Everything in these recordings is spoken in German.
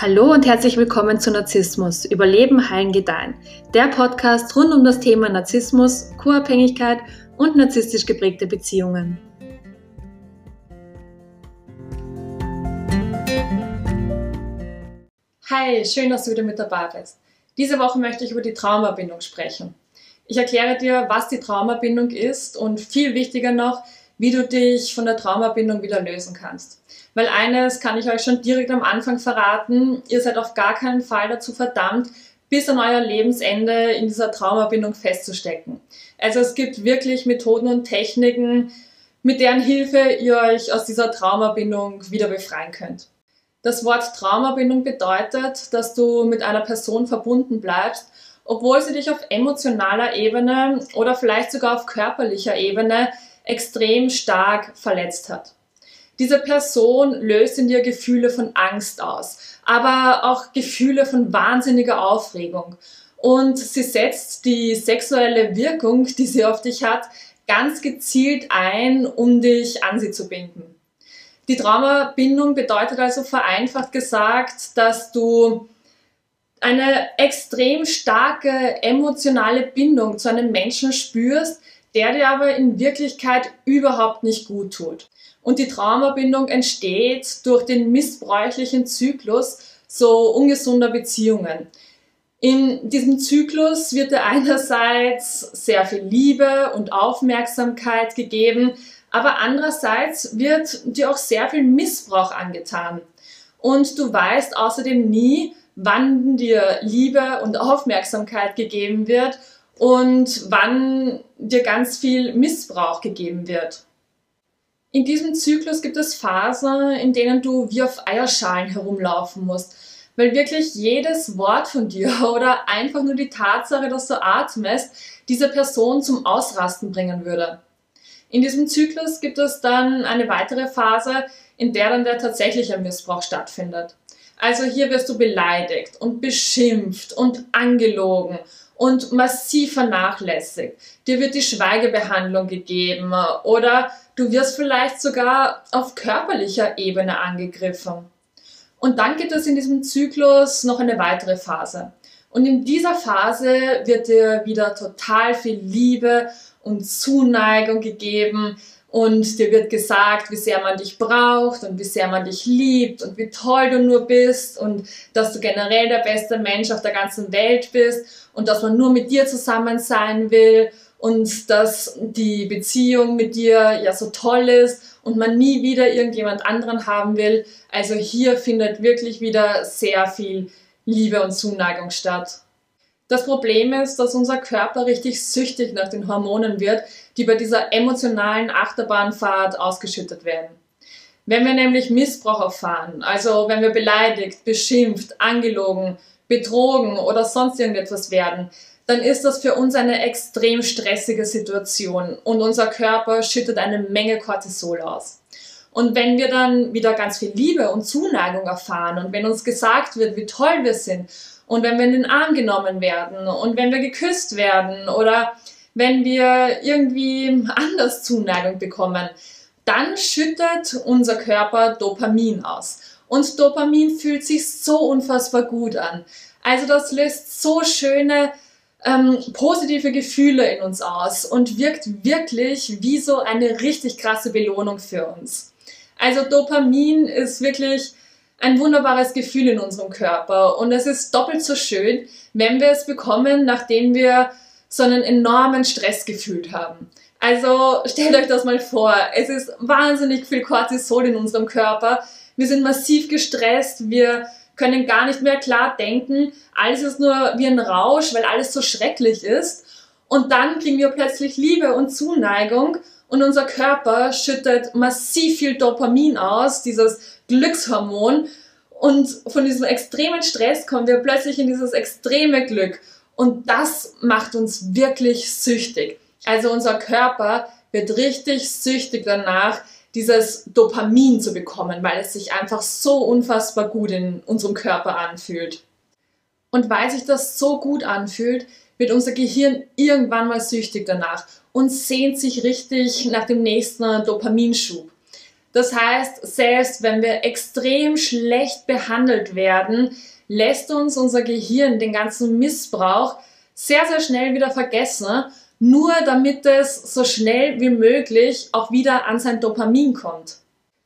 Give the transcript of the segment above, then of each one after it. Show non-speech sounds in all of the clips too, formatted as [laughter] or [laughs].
Hallo und herzlich willkommen zu Narzissmus, Überleben, Heilen, Gedeihen. Der Podcast rund um das Thema Narzissmus, Co-Abhängigkeit und narzisstisch geprägte Beziehungen. Hi, schön, dass du wieder mit dabei bist. Diese Woche möchte ich über die Traumabindung sprechen. Ich erkläre dir, was die Traumabindung ist und viel wichtiger noch, wie du dich von der Traumabindung wieder lösen kannst. Weil eines kann ich euch schon direkt am Anfang verraten, ihr seid auf gar keinen Fall dazu verdammt, bis an euer Lebensende in dieser Traumabindung festzustecken. Also es gibt wirklich Methoden und Techniken, mit deren Hilfe ihr euch aus dieser Traumabindung wieder befreien könnt. Das Wort Traumabindung bedeutet, dass du mit einer Person verbunden bleibst, obwohl sie dich auf emotionaler Ebene oder vielleicht sogar auf körperlicher Ebene extrem stark verletzt hat. Diese Person löst in dir Gefühle von Angst aus, aber auch Gefühle von wahnsinniger Aufregung. Und sie setzt die sexuelle Wirkung, die sie auf dich hat, ganz gezielt ein, um dich an sie zu binden. Die Traumabindung bedeutet also vereinfacht gesagt, dass du eine extrem starke emotionale Bindung zu einem Menschen spürst, der dir aber in Wirklichkeit überhaupt nicht gut tut. Und die Traumabindung entsteht durch den missbräuchlichen Zyklus so ungesunder Beziehungen. In diesem Zyklus wird dir einerseits sehr viel Liebe und Aufmerksamkeit gegeben, aber andererseits wird dir auch sehr viel Missbrauch angetan. Und du weißt außerdem nie, wann dir Liebe und Aufmerksamkeit gegeben wird und wann dir ganz viel Missbrauch gegeben wird. In diesem Zyklus gibt es Phasen, in denen du wie auf Eierschalen herumlaufen musst, weil wirklich jedes Wort von dir [laughs] oder einfach nur die Tatsache, dass du atmest, diese Person zum Ausrasten bringen würde. In diesem Zyklus gibt es dann eine weitere Phase, in der dann der tatsächliche Missbrauch stattfindet. Also hier wirst du beleidigt und beschimpft und angelogen und massiv vernachlässigt. Dir wird die Schweigebehandlung gegeben oder du wirst vielleicht sogar auf körperlicher Ebene angegriffen. Und dann gibt es in diesem Zyklus noch eine weitere Phase. Und in dieser Phase wird dir wieder total viel Liebe und Zuneigung gegeben, und dir wird gesagt, wie sehr man dich braucht und wie sehr man dich liebt und wie toll du nur bist und dass du generell der beste Mensch auf der ganzen Welt bist und dass man nur mit dir zusammen sein will und dass die Beziehung mit dir ja so toll ist und man nie wieder irgendjemand anderen haben will. Also hier findet wirklich wieder sehr viel Liebe und Zuneigung statt. Das Problem ist, dass unser Körper richtig süchtig nach den Hormonen wird, die bei dieser emotionalen Achterbahnfahrt ausgeschüttet werden. Wenn wir nämlich Missbrauch erfahren, also wenn wir beleidigt, beschimpft, angelogen, betrogen oder sonst irgendetwas werden, dann ist das für uns eine extrem stressige Situation und unser Körper schüttet eine Menge Cortisol aus. Und wenn wir dann wieder ganz viel Liebe und Zuneigung erfahren und wenn uns gesagt wird, wie toll wir sind und wenn wir in den Arm genommen werden und wenn wir geküsst werden oder wenn wir irgendwie anders Zuneigung bekommen, dann schüttet unser Körper Dopamin aus. Und Dopamin fühlt sich so unfassbar gut an. Also das löst so schöne ähm, positive Gefühle in uns aus und wirkt wirklich wie so eine richtig krasse Belohnung für uns. Also Dopamin ist wirklich ein wunderbares Gefühl in unserem Körper und es ist doppelt so schön, wenn wir es bekommen, nachdem wir so einen enormen Stress gefühlt haben. Also stellt euch das mal vor, es ist wahnsinnig viel Cortisol in unserem Körper, wir sind massiv gestresst, wir können gar nicht mehr klar denken, alles ist nur wie ein Rausch, weil alles so schrecklich ist. Und dann kriegen wir plötzlich Liebe und Zuneigung und unser Körper schüttet massiv viel Dopamin aus, dieses Glückshormon. Und von diesem extremen Stress kommen wir plötzlich in dieses extreme Glück. Und das macht uns wirklich süchtig. Also unser Körper wird richtig süchtig danach, dieses Dopamin zu bekommen, weil es sich einfach so unfassbar gut in unserem Körper anfühlt. Und weil sich das so gut anfühlt, wird unser Gehirn irgendwann mal süchtig danach und sehnt sich richtig nach dem nächsten Dopaminschub. Das heißt, selbst wenn wir extrem schlecht behandelt werden, lässt uns unser Gehirn den ganzen Missbrauch sehr, sehr schnell wieder vergessen, nur damit es so schnell wie möglich auch wieder an sein Dopamin kommt.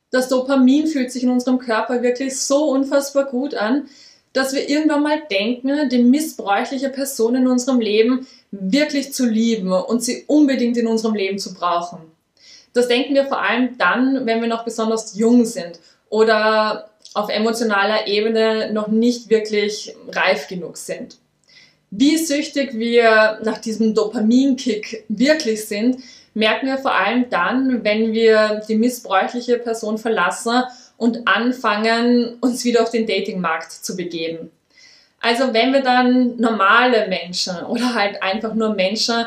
Das Dopamin fühlt sich in unserem Körper wirklich so unfassbar gut an, dass wir irgendwann mal denken, die missbräuchliche Person in unserem Leben wirklich zu lieben und sie unbedingt in unserem Leben zu brauchen. Das denken wir vor allem dann, wenn wir noch besonders jung sind oder auf emotionaler Ebene noch nicht wirklich reif genug sind. Wie süchtig wir nach diesem Dopaminkick wirklich sind, merken wir vor allem dann, wenn wir die missbräuchliche Person verlassen und anfangen, uns wieder auf den Datingmarkt zu begeben. Also wenn wir dann normale Menschen oder halt einfach nur Menschen,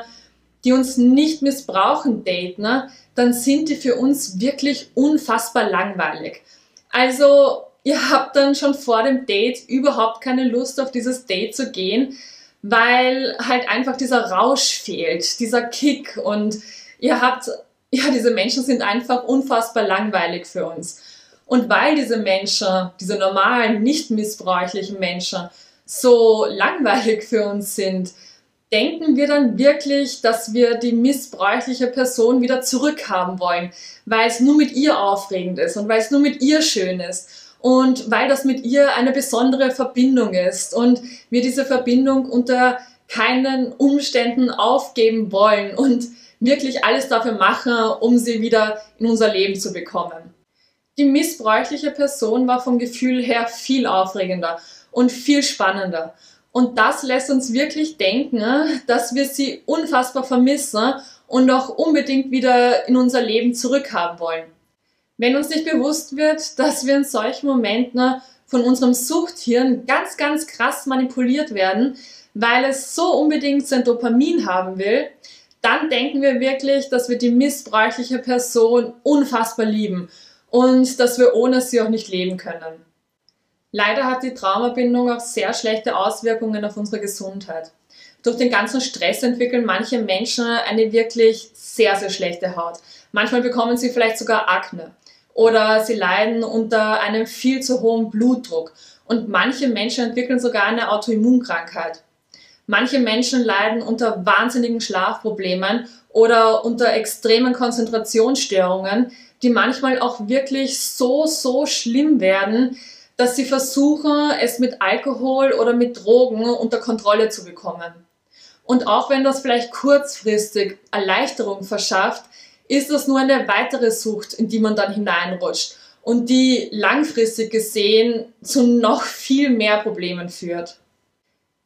die uns nicht missbrauchen, daten, dann sind die für uns wirklich unfassbar langweilig. Also ihr habt dann schon vor dem Date überhaupt keine Lust auf dieses Date zu gehen, weil halt einfach dieser Rausch fehlt, dieser Kick und ihr habt, ja, diese Menschen sind einfach unfassbar langweilig für uns. Und weil diese Menschen, diese normalen, nicht missbräuchlichen Menschen, so langweilig für uns sind, denken wir dann wirklich, dass wir die missbräuchliche Person wieder zurückhaben wollen, weil es nur mit ihr aufregend ist und weil es nur mit ihr schön ist und weil das mit ihr eine besondere Verbindung ist und wir diese Verbindung unter keinen Umständen aufgeben wollen und wirklich alles dafür machen, um sie wieder in unser Leben zu bekommen. Die missbräuchliche Person war vom Gefühl her viel aufregender und viel spannender. Und das lässt uns wirklich denken, dass wir sie unfassbar vermissen und auch unbedingt wieder in unser Leben zurückhaben wollen. Wenn uns nicht bewusst wird, dass wir in solchen Momenten von unserem Suchthirn ganz, ganz krass manipuliert werden, weil es so unbedingt sein Dopamin haben will, dann denken wir wirklich, dass wir die missbräuchliche Person unfassbar lieben und dass wir ohne sie auch nicht leben können. Leider hat die Traumabindung auch sehr schlechte Auswirkungen auf unsere Gesundheit. Durch den ganzen Stress entwickeln manche Menschen eine wirklich sehr, sehr schlechte Haut. Manchmal bekommen sie vielleicht sogar Akne oder sie leiden unter einem viel zu hohen Blutdruck und manche Menschen entwickeln sogar eine Autoimmunkrankheit. Manche Menschen leiden unter wahnsinnigen Schlafproblemen oder unter extremen Konzentrationsstörungen, die manchmal auch wirklich so, so schlimm werden, dass sie versuchen, es mit Alkohol oder mit Drogen unter Kontrolle zu bekommen. Und auch wenn das vielleicht kurzfristig Erleichterung verschafft, ist das nur eine weitere Sucht, in die man dann hineinrutscht und die langfristig gesehen zu noch viel mehr Problemen führt.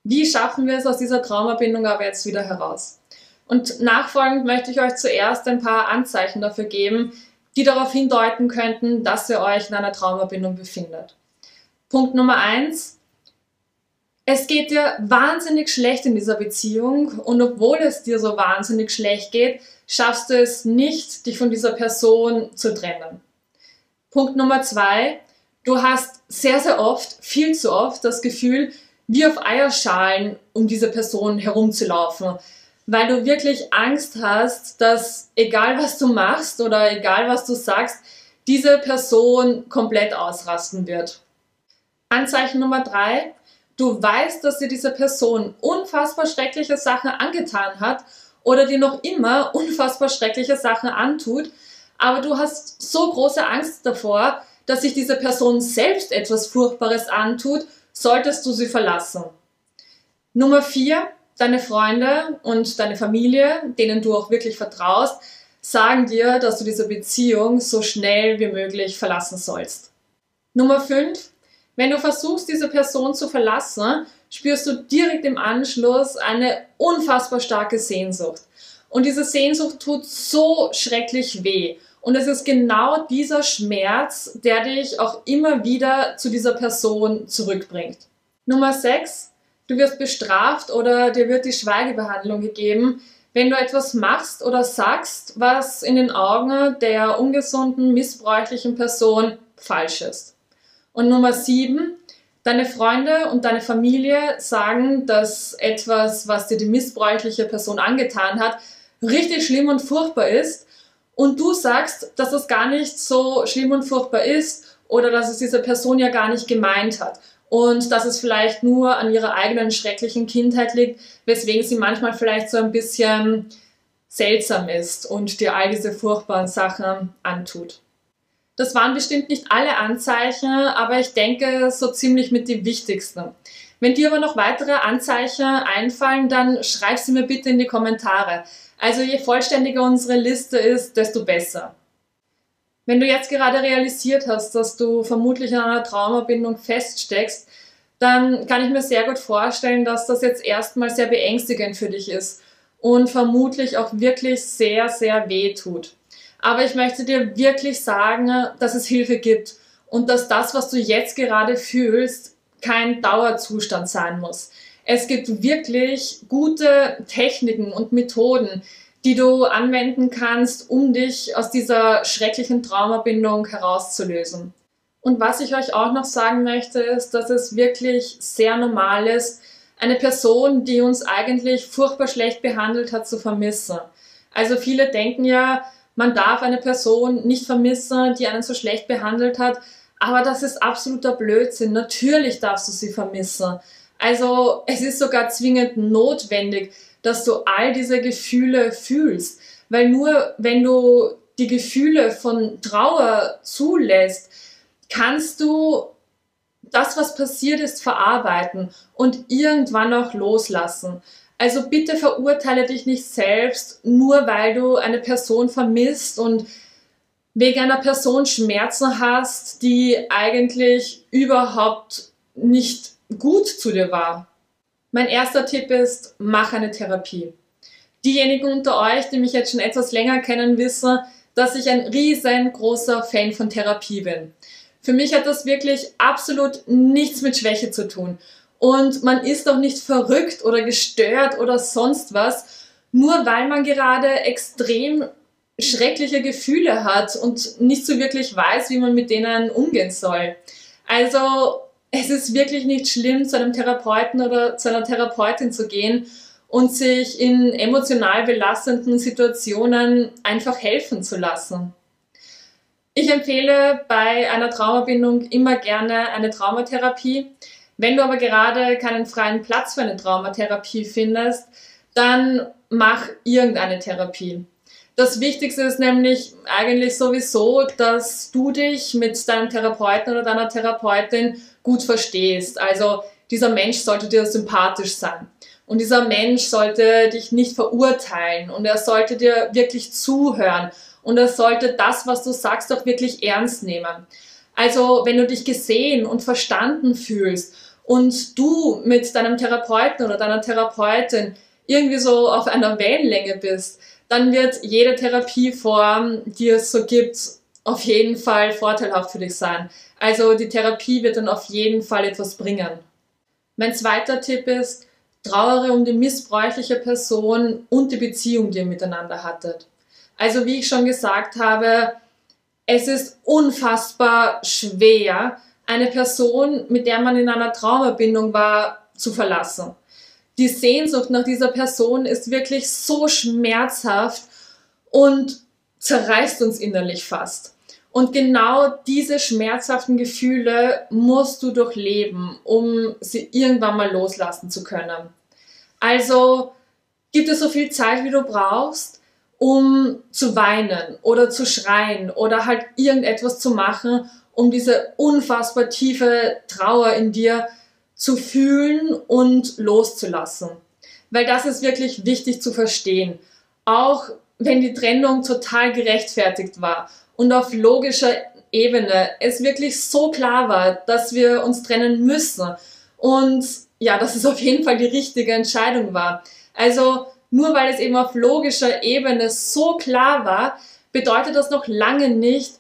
Wie schaffen wir es aus dieser Traumabindung aber jetzt wieder heraus? Und nachfolgend möchte ich euch zuerst ein paar Anzeichen dafür geben, die darauf hindeuten könnten, dass ihr euch in einer Traumabindung befindet. Punkt Nummer eins. Es geht dir wahnsinnig schlecht in dieser Beziehung und obwohl es dir so wahnsinnig schlecht geht, schaffst du es nicht, dich von dieser Person zu trennen. Punkt Nummer zwei. Du hast sehr, sehr oft, viel zu oft das Gefühl, wie auf Eierschalen um diese Person herumzulaufen weil du wirklich Angst hast, dass egal was du machst oder egal was du sagst, diese Person komplett ausrasten wird. Anzeichen Nummer drei, du weißt, dass dir diese Person unfassbar schreckliche Sachen angetan hat oder dir noch immer unfassbar schreckliche Sachen antut, aber du hast so große Angst davor, dass sich diese Person selbst etwas Furchtbares antut, solltest du sie verlassen. Nummer vier, deine Freunde und deine Familie, denen du auch wirklich vertraust, sagen dir, dass du diese Beziehung so schnell wie möglich verlassen sollst. Nummer 5. Wenn du versuchst, diese Person zu verlassen, spürst du direkt im Anschluss eine unfassbar starke Sehnsucht. Und diese Sehnsucht tut so schrecklich weh. Und es ist genau dieser Schmerz, der dich auch immer wieder zu dieser Person zurückbringt. Nummer 6. Du wirst bestraft oder dir wird die Schweigebehandlung gegeben, wenn du etwas machst oder sagst, was in den Augen der ungesunden, missbräuchlichen Person falsch ist. Und Nummer sieben, deine Freunde und deine Familie sagen, dass etwas, was dir die missbräuchliche Person angetan hat, richtig schlimm und furchtbar ist und du sagst, dass das gar nicht so schlimm und furchtbar ist oder dass es diese Person ja gar nicht gemeint hat und dass es vielleicht nur an ihrer eigenen schrecklichen Kindheit liegt, weswegen sie manchmal vielleicht so ein bisschen seltsam ist und dir all diese furchtbaren Sachen antut. Das waren bestimmt nicht alle Anzeichen, aber ich denke so ziemlich mit die wichtigsten. Wenn dir aber noch weitere Anzeichen einfallen, dann schreib sie mir bitte in die Kommentare. Also je vollständiger unsere Liste ist, desto besser. Wenn du jetzt gerade realisiert hast, dass du vermutlich in einer Traumabindung feststeckst, dann kann ich mir sehr gut vorstellen, dass das jetzt erstmal sehr beängstigend für dich ist und vermutlich auch wirklich sehr, sehr weh tut. Aber ich möchte dir wirklich sagen, dass es Hilfe gibt und dass das, was du jetzt gerade fühlst, kein Dauerzustand sein muss. Es gibt wirklich gute Techniken und Methoden, die du anwenden kannst, um dich aus dieser schrecklichen Traumabindung herauszulösen. Und was ich euch auch noch sagen möchte, ist, dass es wirklich sehr normal ist, eine Person, die uns eigentlich furchtbar schlecht behandelt hat, zu vermissen. Also viele denken ja, man darf eine Person nicht vermissen, die einen so schlecht behandelt hat. Aber das ist absoluter Blödsinn. Natürlich darfst du sie vermissen. Also es ist sogar zwingend notwendig, dass du all diese Gefühle fühlst. Weil nur wenn du die Gefühle von Trauer zulässt, kannst du das, was passiert ist, verarbeiten und irgendwann auch loslassen. Also bitte verurteile dich nicht selbst, nur weil du eine Person vermisst und wegen einer Person Schmerzen hast, die eigentlich überhaupt nicht gut zu dir war. Mein erster Tipp ist, mach eine Therapie. Diejenigen unter euch, die mich jetzt schon etwas länger kennen, wissen, dass ich ein riesengroßer Fan von Therapie bin. Für mich hat das wirklich absolut nichts mit Schwäche zu tun. Und man ist doch nicht verrückt oder gestört oder sonst was, nur weil man gerade extrem schreckliche Gefühle hat und nicht so wirklich weiß, wie man mit denen umgehen soll. Also es ist wirklich nicht schlimm, zu einem Therapeuten oder zu einer Therapeutin zu gehen und sich in emotional belastenden Situationen einfach helfen zu lassen. Ich empfehle bei einer Traumabindung immer gerne eine Traumatherapie, wenn du aber gerade keinen freien Platz für eine Traumatherapie findest, dann mach irgendeine Therapie. Das Wichtigste ist nämlich eigentlich sowieso, dass du dich mit deinem Therapeuten oder deiner Therapeutin gut verstehst. Also dieser Mensch sollte dir sympathisch sein. Und dieser Mensch sollte dich nicht verurteilen und er sollte dir wirklich zuhören und er sollte das, was du sagst, auch wirklich ernst nehmen. Also wenn du dich gesehen und verstanden fühlst und du mit deinem Therapeuten oder deiner Therapeutin irgendwie so auf einer Wellenlänge bist, dann wird jede Therapieform, die es so gibt, auf jeden Fall vorteilhaft für dich sein. Also die Therapie wird dann auf jeden Fall etwas bringen. Mein zweiter Tipp ist, trauere um die missbräuchliche Person und die Beziehung, die ihr miteinander hattet. Also wie ich schon gesagt habe, es ist unfassbar schwer, eine Person, mit der man in einer Traumabindung war, zu verlassen. Die Sehnsucht nach dieser Person ist wirklich so schmerzhaft und zerreißt uns innerlich fast. Und genau diese schmerzhaften Gefühle musst du durchleben, um sie irgendwann mal loslassen zu können. Also gib dir so viel Zeit, wie du brauchst, um zu weinen oder zu schreien oder halt irgendetwas zu machen, um diese unfassbar tiefe Trauer in dir zu fühlen und loszulassen. Weil das ist wirklich wichtig zu verstehen. Auch wenn die Trennung total gerechtfertigt war und auf logischer Ebene es wirklich so klar war, dass wir uns trennen müssen und ja, dass es auf jeden Fall die richtige Entscheidung war. Also nur weil es eben auf logischer Ebene so klar war, bedeutet das noch lange nicht,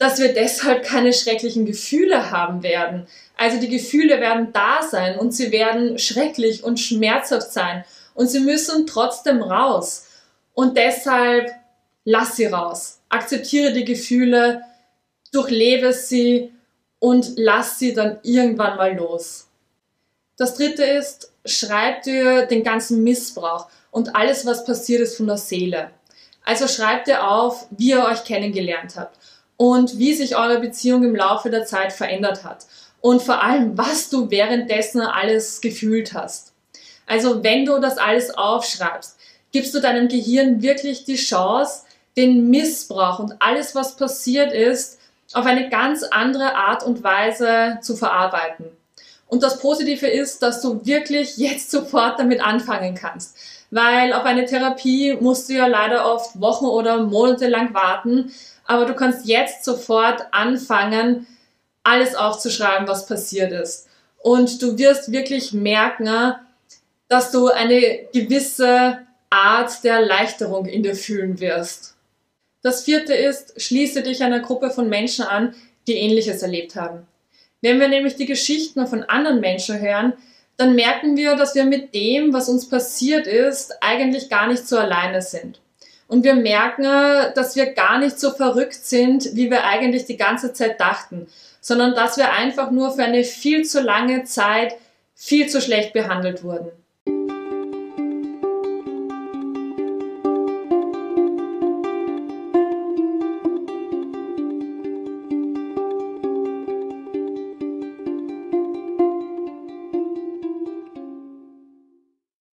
dass wir deshalb keine schrecklichen Gefühle haben werden. Also die Gefühle werden da sein und sie werden schrecklich und schmerzhaft sein und sie müssen trotzdem raus. Und deshalb lass sie raus. Akzeptiere die Gefühle, durchlebe sie und lass sie dann irgendwann mal los. Das dritte ist, schreib dir den ganzen Missbrauch und alles, was passiert ist von der Seele. Also schreibt ihr auf, wie ihr euch kennengelernt habt und wie sich eure Beziehung im Laufe der Zeit verändert hat und vor allem, was du währenddessen alles gefühlt hast. Also wenn du das alles aufschreibst, gibst du deinem Gehirn wirklich die Chance, den Missbrauch und alles, was passiert ist, auf eine ganz andere Art und Weise zu verarbeiten. Und das Positive ist, dass du wirklich jetzt sofort damit anfangen kannst. Weil auf eine Therapie musst du ja leider oft Wochen oder Monate lang warten. Aber du kannst jetzt sofort anfangen, alles aufzuschreiben, was passiert ist. Und du wirst wirklich merken, dass du eine gewisse Art der Erleichterung in dir fühlen wirst. Das vierte ist, schließe dich einer Gruppe von Menschen an, die Ähnliches erlebt haben. Wenn wir nämlich die Geschichten von anderen Menschen hören, dann merken wir, dass wir mit dem, was uns passiert ist, eigentlich gar nicht so alleine sind. Und wir merken, dass wir gar nicht so verrückt sind, wie wir eigentlich die ganze Zeit dachten, sondern dass wir einfach nur für eine viel zu lange Zeit viel zu schlecht behandelt wurden.